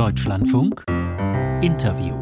Deutschlandfunk. Interview.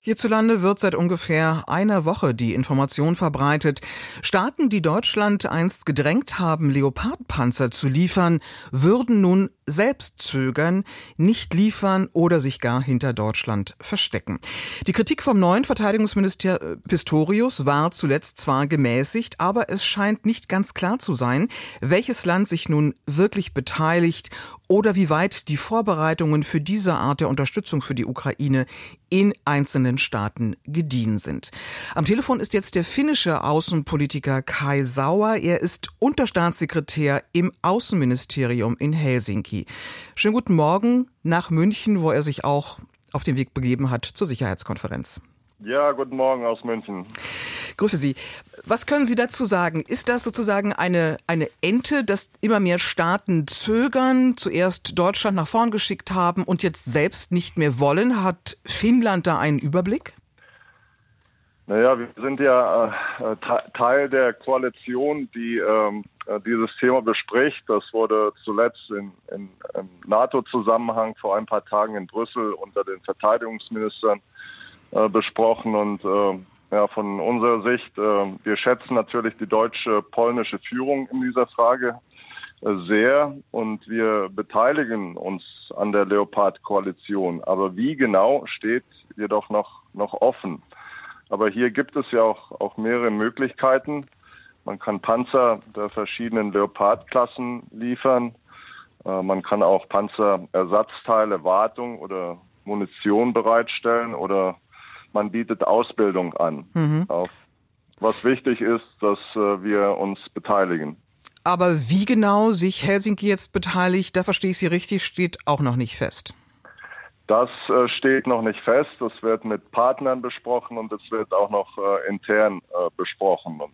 Hierzulande wird seit ungefähr einer Woche die Information verbreitet, Staaten, die Deutschland einst gedrängt haben, Leopardpanzer zu liefern, würden nun selbst zögern, nicht liefern oder sich gar hinter Deutschland verstecken. Die Kritik vom neuen Verteidigungsminister äh, Pistorius war zuletzt zwar gemäßigt, aber es scheint nicht ganz klar zu sein, welches Land sich nun wirklich beteiligt oder wie weit die Vorbereitungen für diese Art der Unterstützung für die Ukraine in einzelnen Staaten gediehen sind. Am Telefon ist jetzt der finnische Außenpolitiker Kai Sauer. Er ist Unterstaatssekretär im Außenministerium in Helsinki. Schönen guten Morgen nach München, wo er sich auch auf den Weg begeben hat zur Sicherheitskonferenz. Ja, guten Morgen aus München. Grüße Sie. Was können Sie dazu sagen? Ist das sozusagen eine, eine Ente, dass immer mehr Staaten zögern, zuerst Deutschland nach vorn geschickt haben und jetzt selbst nicht mehr wollen? Hat Finnland da einen Überblick? Naja, wir sind ja äh, Teil der Koalition, die ähm, äh, dieses Thema bespricht. Das wurde zuletzt in, in, im NATO-Zusammenhang vor ein paar Tagen in Brüssel unter den Verteidigungsministern äh, besprochen. Und äh, ja, von unserer Sicht, äh, wir schätzen natürlich die deutsche-polnische Führung in dieser Frage äh, sehr und wir beteiligen uns an der Leopard-Koalition. Aber wie genau steht jedoch noch, noch offen. Aber hier gibt es ja auch, auch mehrere Möglichkeiten. Man kann Panzer der verschiedenen Leopard-Klassen liefern. Äh, man kann auch Panzerersatzteile, Wartung oder Munition bereitstellen oder man bietet Ausbildung an. Mhm. Was wichtig ist, dass äh, wir uns beteiligen. Aber wie genau sich Helsinki jetzt beteiligt, da verstehe ich Sie richtig, steht auch noch nicht fest. Das äh, steht noch nicht fest. Das wird mit Partnern besprochen und es wird auch noch äh, intern äh, besprochen. Und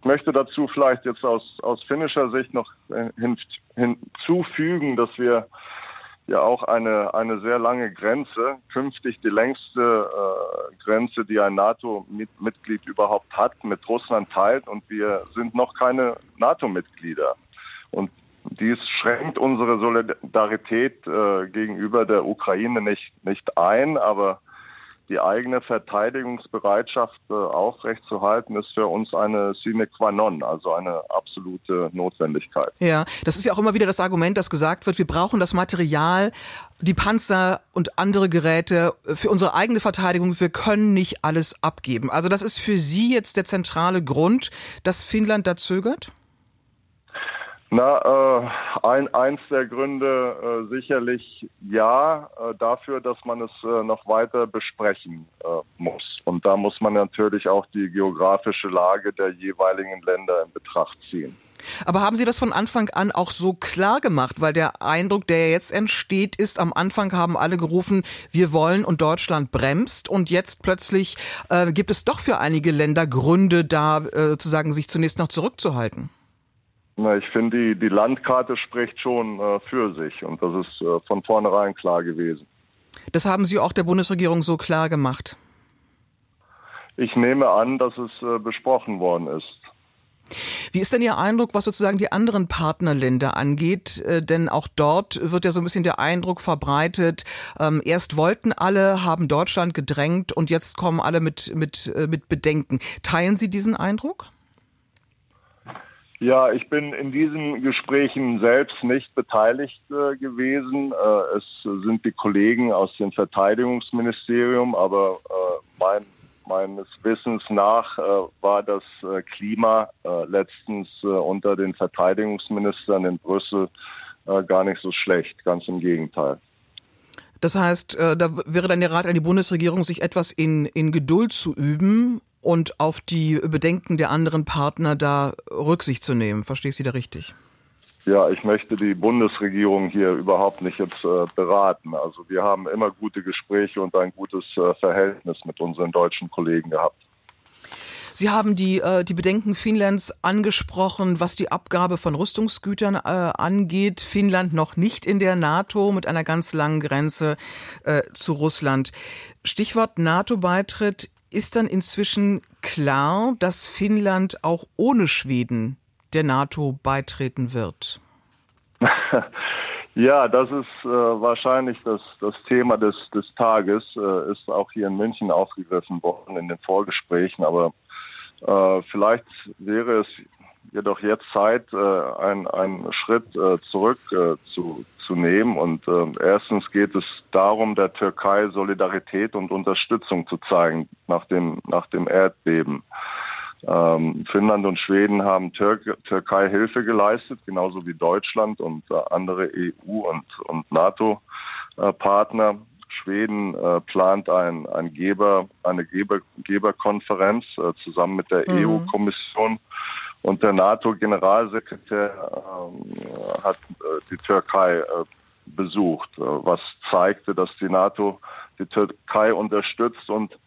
ich möchte dazu vielleicht jetzt aus, aus finnischer Sicht noch äh, hin, hinzufügen, dass wir ja auch eine, eine sehr lange Grenze, künftig die längste äh, Grenze, die ein NATO-Mitglied überhaupt hat, mit Russland teilt und wir sind noch keine NATO-Mitglieder. Und dies schränkt unsere Solidarität äh, gegenüber der Ukraine nicht, nicht ein, aber die eigene Verteidigungsbereitschaft äh, aufrechtzuerhalten, ist für uns eine sine qua non, also eine absolute Notwendigkeit. Ja, das ist ja auch immer wieder das Argument, das gesagt wird, wir brauchen das Material, die Panzer und andere Geräte für unsere eigene Verteidigung. Wir können nicht alles abgeben. Also das ist für Sie jetzt der zentrale Grund, dass Finnland da zögert? Na, äh, ein, eins der Gründe äh, sicherlich ja, äh, dafür, dass man es äh, noch weiter besprechen äh, muss. Und da muss man natürlich auch die geografische Lage der jeweiligen Länder in Betracht ziehen. Aber haben Sie das von Anfang an auch so klar gemacht? Weil der Eindruck, der jetzt entsteht, ist, am Anfang haben alle gerufen, wir wollen und Deutschland bremst. Und jetzt plötzlich äh, gibt es doch für einige Länder Gründe, da äh, sozusagen sich zunächst noch zurückzuhalten. Na, ich finde, die, die Landkarte spricht schon äh, für sich und das ist äh, von vornherein klar gewesen. Das haben Sie auch der Bundesregierung so klar gemacht? Ich nehme an, dass es äh, besprochen worden ist. Wie ist denn Ihr Eindruck, was sozusagen die anderen Partnerländer angeht? Äh, denn auch dort wird ja so ein bisschen der Eindruck verbreitet, ähm, erst wollten alle, haben Deutschland gedrängt und jetzt kommen alle mit, mit, äh, mit Bedenken. Teilen Sie diesen Eindruck? Ja, ich bin in diesen Gesprächen selbst nicht beteiligt äh, gewesen. Äh, es sind die Kollegen aus dem Verteidigungsministerium, aber äh, mein, meines Wissens nach äh, war das äh, Klima äh, letztens unter den Verteidigungsministern in Brüssel gar nicht so schlecht, ganz im Gegenteil. Das heißt, da wäre dann der Rat an die Bundesregierung, sich etwas in, in Geduld zu üben und auf die Bedenken der anderen Partner da Rücksicht zu nehmen. Verstehe ich Sie da richtig? Ja, ich möchte die Bundesregierung hier überhaupt nicht jetzt äh, beraten. Also wir haben immer gute Gespräche und ein gutes äh, Verhältnis mit unseren deutschen Kollegen gehabt. Sie haben die, äh, die Bedenken Finnlands angesprochen, was die Abgabe von Rüstungsgütern äh, angeht. Finnland noch nicht in der NATO mit einer ganz langen Grenze äh, zu Russland. Stichwort NATO-Beitritt ist dann inzwischen klar, dass Finnland auch ohne Schweden der NATO beitreten wird? Ja, das ist äh, wahrscheinlich das, das Thema des, des Tages, äh, ist auch hier in München aufgegriffen worden in den Vorgesprächen. Aber äh, vielleicht wäre es jedoch jetzt Zeit, äh, einen, Schritt äh, zurück äh, zu, zu nehmen. Und äh, erstens geht es darum, der Türkei Solidarität und Unterstützung zu zeigen nach dem, nach dem Erdbeben. Ähm, Finnland und Schweden haben Tür Türkei Hilfe geleistet, genauso wie Deutschland und äh, andere EU- und, und NATO-Partner. Schweden äh, plant ein, ein Geber, eine Geber, Geberkonferenz äh, zusammen mit der mhm. EU-Kommission. Und der NATO-Generalsekretär äh, hat äh, die Türkei äh, besucht, äh, was zeigte, dass die NATO die Türkei unterstützt und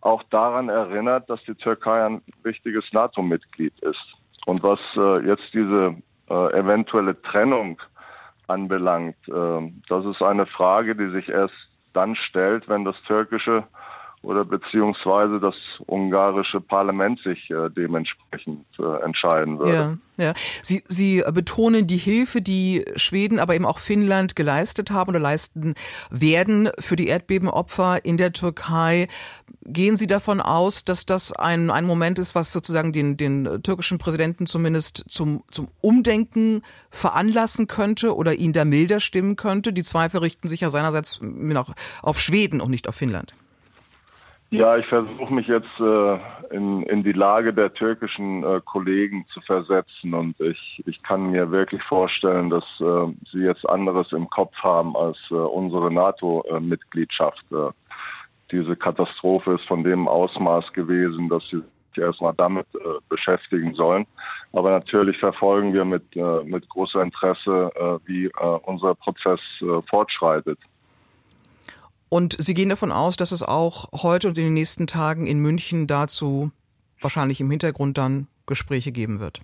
auch daran erinnert, dass die Türkei ein wichtiges NATO-Mitglied ist. Und was äh, jetzt diese äh, eventuelle Trennung anbelangt, äh, das ist eine Frage, die sich erst dann stellt, wenn das türkische oder beziehungsweise das ungarische Parlament sich äh, dementsprechend äh, entscheiden würde. Ja, ja. Sie, Sie betonen die Hilfe, die Schweden, aber eben auch Finnland geleistet haben oder leisten werden für die Erdbebenopfer in der Türkei. Gehen Sie davon aus, dass das ein, ein Moment ist, was sozusagen den, den türkischen Präsidenten zumindest zum, zum Umdenken veranlassen könnte oder ihn da milder stimmen könnte? Die Zweifel richten sich ja seinerseits auf Schweden und nicht auf Finnland. Ja, ich versuche mich jetzt äh, in, in die Lage der türkischen äh, Kollegen zu versetzen und ich, ich kann mir wirklich vorstellen, dass äh, sie jetzt anderes im Kopf haben als äh, unsere NATO-Mitgliedschaft. Äh, diese Katastrophe ist von dem Ausmaß gewesen, dass sie sich erstmal damit äh, beschäftigen sollen. Aber natürlich verfolgen wir mit, mit großem Interesse, wie unser Prozess fortschreitet. Und Sie gehen davon aus, dass es auch heute und in den nächsten Tagen in München dazu wahrscheinlich im Hintergrund dann Gespräche geben wird.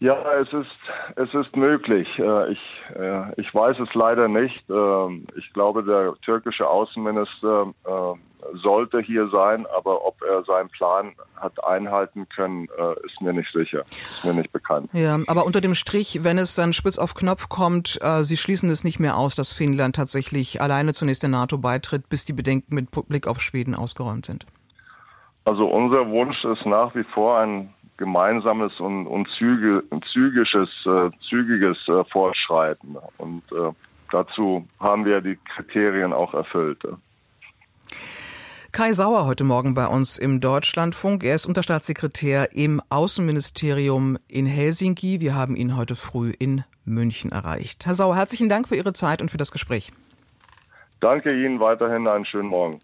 Ja, es ist, es ist möglich. Äh, ich, äh, ich weiß es leider nicht. Ähm, ich glaube, der türkische Außenminister äh, sollte hier sein, aber ob er seinen Plan hat einhalten können, ist mir nicht sicher. Ist mir nicht bekannt. Ja, aber unter dem Strich, wenn es dann spitz auf Knopf kommt, Sie schließen es nicht mehr aus, dass Finnland tatsächlich alleine zunächst der NATO beitritt, bis die Bedenken mit Blick auf Schweden ausgeräumt sind. Also unser Wunsch ist nach wie vor ein gemeinsames und, und züge, zügiges, äh, zügiges äh, Fortschreiten. Und äh, dazu haben wir die Kriterien auch erfüllt. Kai Sauer heute Morgen bei uns im Deutschlandfunk. Er ist Unterstaatssekretär im Außenministerium in Helsinki. Wir haben ihn heute früh in München erreicht. Herr Sauer, herzlichen Dank für Ihre Zeit und für das Gespräch. Danke Ihnen weiterhin einen schönen Morgen.